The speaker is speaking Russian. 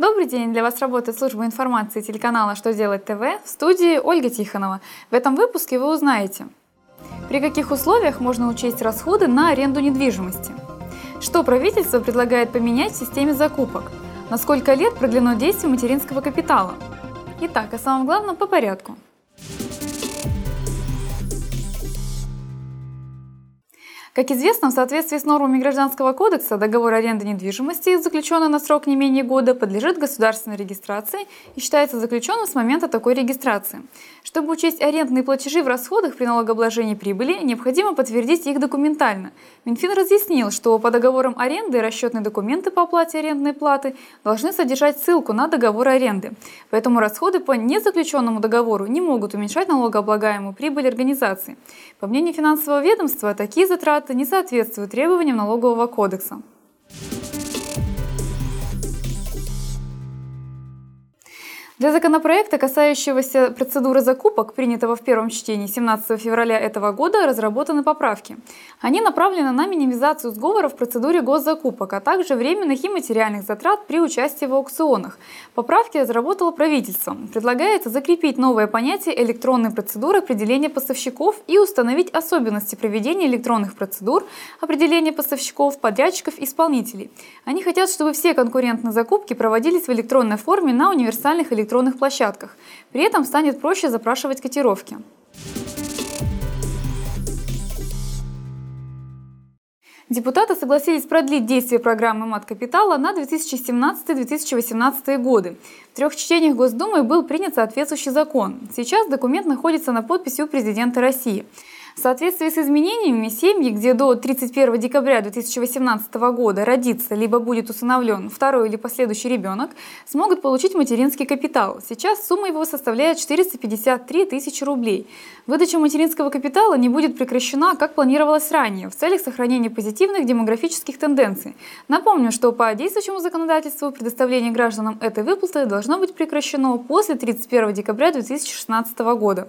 Добрый день! Для вас работает служба информации телеканала «Что делать ТВ» в студии Ольга Тихонова. В этом выпуске вы узнаете, при каких условиях можно учесть расходы на аренду недвижимости, что правительство предлагает поменять в системе закупок, на сколько лет продлено действие материнского капитала. Итак, о самом главном по порядку – Как известно, в соответствии с нормами Гражданского кодекса, договор аренды недвижимости, заключенный на срок не менее года, подлежит государственной регистрации и считается заключенным с момента такой регистрации. Чтобы учесть арендные платежи в расходах при налогообложении прибыли, необходимо подтвердить их документально. Минфин разъяснил, что по договорам аренды расчетные документы по оплате арендной платы должны содержать ссылку на договор аренды. Поэтому расходы по незаключенному договору не могут уменьшать налогооблагаемую прибыль организации. По мнению финансового ведомства, такие затраты затраты не соответствуют требованиям налогового кодекса. Для законопроекта, касающегося процедуры закупок, принятого в первом чтении 17 февраля этого года, разработаны поправки. Они направлены на минимизацию сговора в процедуре госзакупок, а также временных и материальных затрат при участии в аукционах. Поправки разработало правительство. Предлагается закрепить новое понятие электронной процедуры определения поставщиков и установить особенности проведения электронных процедур определения поставщиков, подрядчиков, исполнителей. Они хотят, чтобы все конкурентные закупки проводились в электронной форме на универсальных электронных электронных площадках. При этом станет проще запрашивать котировки. Депутаты согласились продлить действие программы «Мат-капитала» на 2017-2018 годы. В трех чтениях Госдумы был принят соответствующий закон. Сейчас документ находится на подписи у президента России. В соответствии с изменениями, семьи, где до 31 декабря 2018 года родится либо будет усыновлен второй или последующий ребенок, смогут получить материнский капитал. Сейчас сумма его составляет 453 тысячи рублей. Выдача материнского капитала не будет прекращена, как планировалось ранее, в целях сохранения позитивных демографических тенденций. Напомню, что по действующему законодательству предоставление гражданам этой выплаты должно быть прекращено после 31 декабря 2016 года.